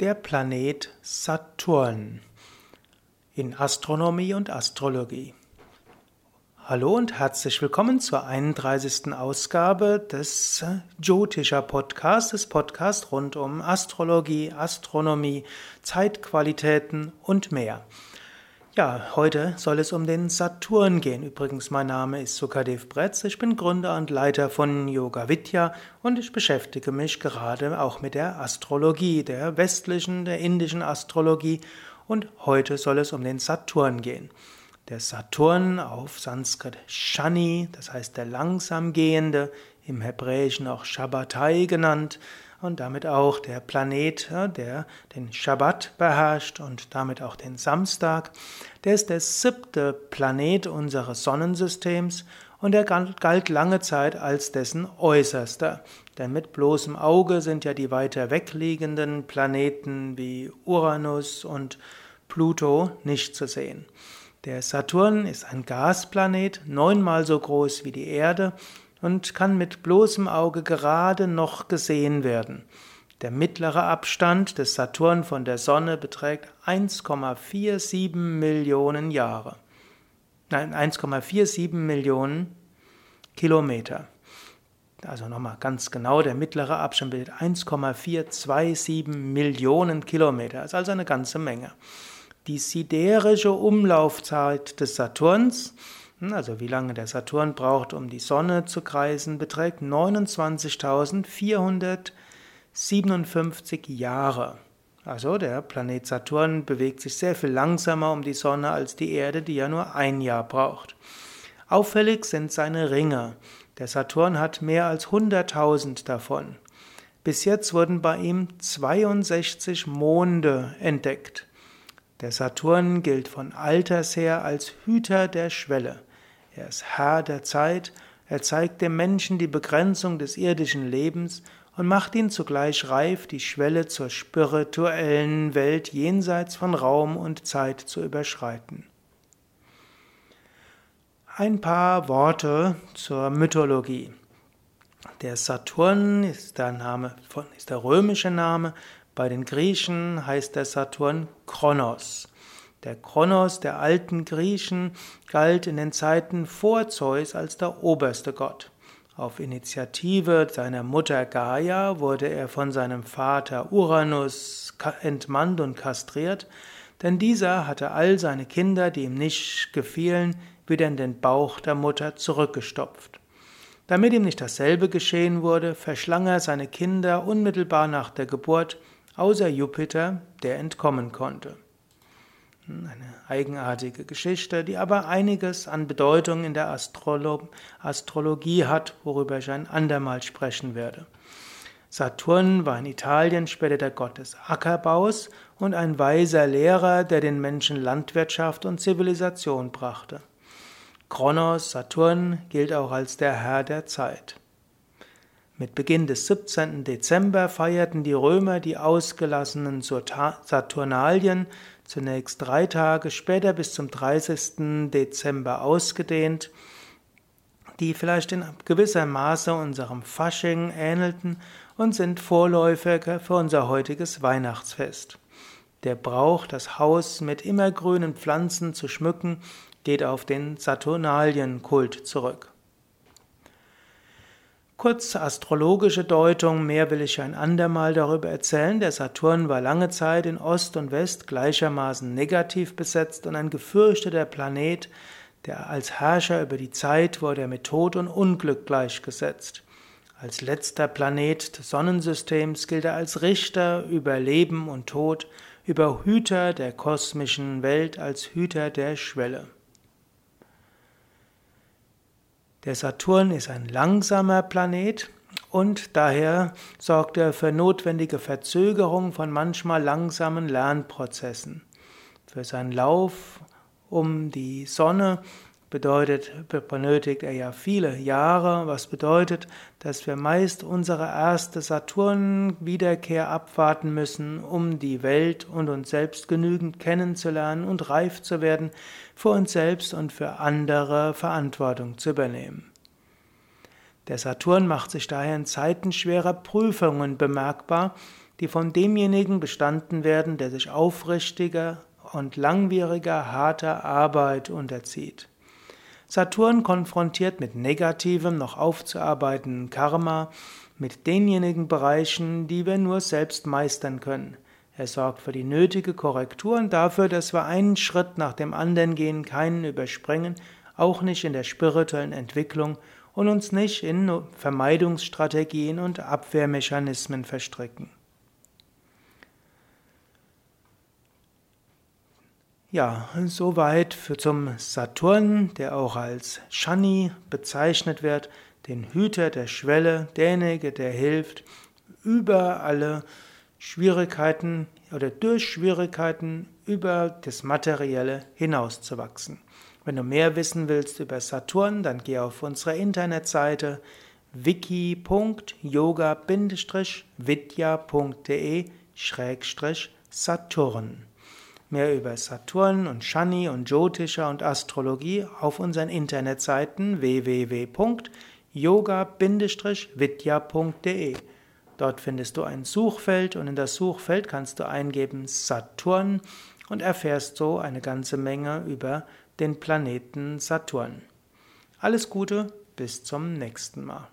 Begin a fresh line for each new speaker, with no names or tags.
Der Planet Saturn in Astronomie und Astrologie. Hallo und herzlich willkommen zur 31. Ausgabe des Jyotisha Podcasts, des Podcasts rund um Astrologie, Astronomie, Zeitqualitäten und mehr. Ja, heute soll es um den Saturn gehen. Übrigens, mein Name ist Sukadev Bretz. Ich bin Gründer und Leiter von Yoga Vidya und ich beschäftige mich gerade auch mit der Astrologie, der westlichen, der indischen Astrologie. Und heute soll es um den Saturn gehen. Der Saturn auf Sanskrit Shani, das heißt der langsam gehende, im Hebräischen auch Shabbatai genannt, und damit auch der Planet, der den Schabbat beherrscht und damit auch den Samstag. Der ist der siebte Planet unseres Sonnensystems und er galt lange Zeit als dessen äußerster. Denn mit bloßem Auge sind ja die weiter wegliegenden Planeten wie Uranus und Pluto nicht zu sehen. Der Saturn ist ein Gasplanet, neunmal so groß wie die Erde und kann mit bloßem Auge gerade noch gesehen werden. Der mittlere Abstand des Saturn von der Sonne beträgt 1,47 Millionen Jahre. Nein, 1,47 Millionen Kilometer. Also nochmal ganz genau, der mittlere Abstand bildet 1,427 Millionen Kilometer. Das ist also eine ganze Menge. Die siderische Umlaufzeit des Saturns also wie lange der Saturn braucht, um die Sonne zu kreisen, beträgt 29.457 Jahre. Also der Planet Saturn bewegt sich sehr viel langsamer um die Sonne als die Erde, die ja nur ein Jahr braucht. Auffällig sind seine Ringe. Der Saturn hat mehr als 100.000 davon. Bis jetzt wurden bei ihm 62 Monde entdeckt. Der Saturn gilt von alters her als Hüter der Schwelle. Er ist Herr der Zeit, er zeigt dem Menschen die Begrenzung des irdischen Lebens und macht ihn zugleich reif, die Schwelle zur spirituellen Welt jenseits von Raum und Zeit zu überschreiten. Ein paar Worte zur Mythologie. Der Saturn ist der Name von, ist der römische Name. Bei den Griechen heißt der Saturn Kronos. Der Kronos der alten Griechen galt in den Zeiten vor Zeus als der oberste Gott. Auf Initiative seiner Mutter Gaia wurde er von seinem Vater Uranus entmannt und kastriert, denn dieser hatte all seine Kinder, die ihm nicht gefielen, wieder in den Bauch der Mutter zurückgestopft. Damit ihm nicht dasselbe geschehen wurde, verschlang er seine Kinder unmittelbar nach der Geburt, außer Jupiter, der entkommen konnte. Eine eigenartige Geschichte, die aber einiges an Bedeutung in der Astrolo Astrologie hat, worüber ich ein andermal sprechen werde. Saturn war in Italien später der Gott des Ackerbaus und ein weiser Lehrer, der den Menschen Landwirtschaft und Zivilisation brachte. Kronos, Saturn, gilt auch als der Herr der Zeit. Mit Beginn des 17. Dezember feierten die Römer die ausgelassenen Saturnalien, zunächst drei Tage, später bis zum 30. Dezember ausgedehnt, die vielleicht in gewisser Maße unserem Fasching ähnelten und sind Vorläufer für unser heutiges Weihnachtsfest. Der Brauch, das Haus mit immergrünen Pflanzen zu schmücken, geht auf den Saturnalienkult zurück. Kurz astrologische Deutung, mehr will ich ein andermal darüber erzählen. Der Saturn war lange Zeit in Ost und West gleichermaßen negativ besetzt und ein gefürchteter Planet, der als Herrscher über die Zeit wurde er mit Tod und Unglück gleichgesetzt. Als letzter Planet des Sonnensystems gilt er als Richter über Leben und Tod, über Hüter der kosmischen Welt, als Hüter der Schwelle. Der Saturn ist ein langsamer Planet und daher sorgt er für notwendige Verzögerung von manchmal langsamen Lernprozessen. Für seinen Lauf um die Sonne bedeutet, benötigt er ja viele Jahre, was bedeutet, dass wir meist unsere erste Saturn-Wiederkehr abwarten müssen, um die Welt und uns selbst genügend kennenzulernen und reif zu werden, für uns selbst und für andere Verantwortung zu übernehmen. Der Saturn macht sich daher in Zeiten schwerer Prüfungen bemerkbar, die von demjenigen bestanden werden, der sich aufrichtiger und langwieriger harter Arbeit unterzieht. Saturn konfrontiert mit negativem, noch aufzuarbeitenden Karma, mit denjenigen Bereichen, die wir nur selbst meistern können. Er sorgt für die nötige Korrektur und dafür, dass wir einen Schritt nach dem anderen gehen, keinen überspringen, auch nicht in der spirituellen Entwicklung und uns nicht in Vermeidungsstrategien und Abwehrmechanismen verstricken. Ja, soweit für zum Saturn, der auch als Shani bezeichnet wird, den Hüter der Schwelle, derjenige, der hilft, über alle Schwierigkeiten oder durch Schwierigkeiten über das Materielle hinauszuwachsen. Wenn du mehr wissen willst über Saturn, dann geh auf unsere Internetseite wiki.yoga-vidya.de-saturn. Mehr über Saturn und Shani und Jyotisha und Astrologie auf unseren Internetseiten www.yoga-vidya.de. Dort findest du ein Suchfeld und in das Suchfeld kannst du eingeben Saturn und erfährst so eine ganze Menge über den Planeten Saturn. Alles Gute, bis zum nächsten Mal.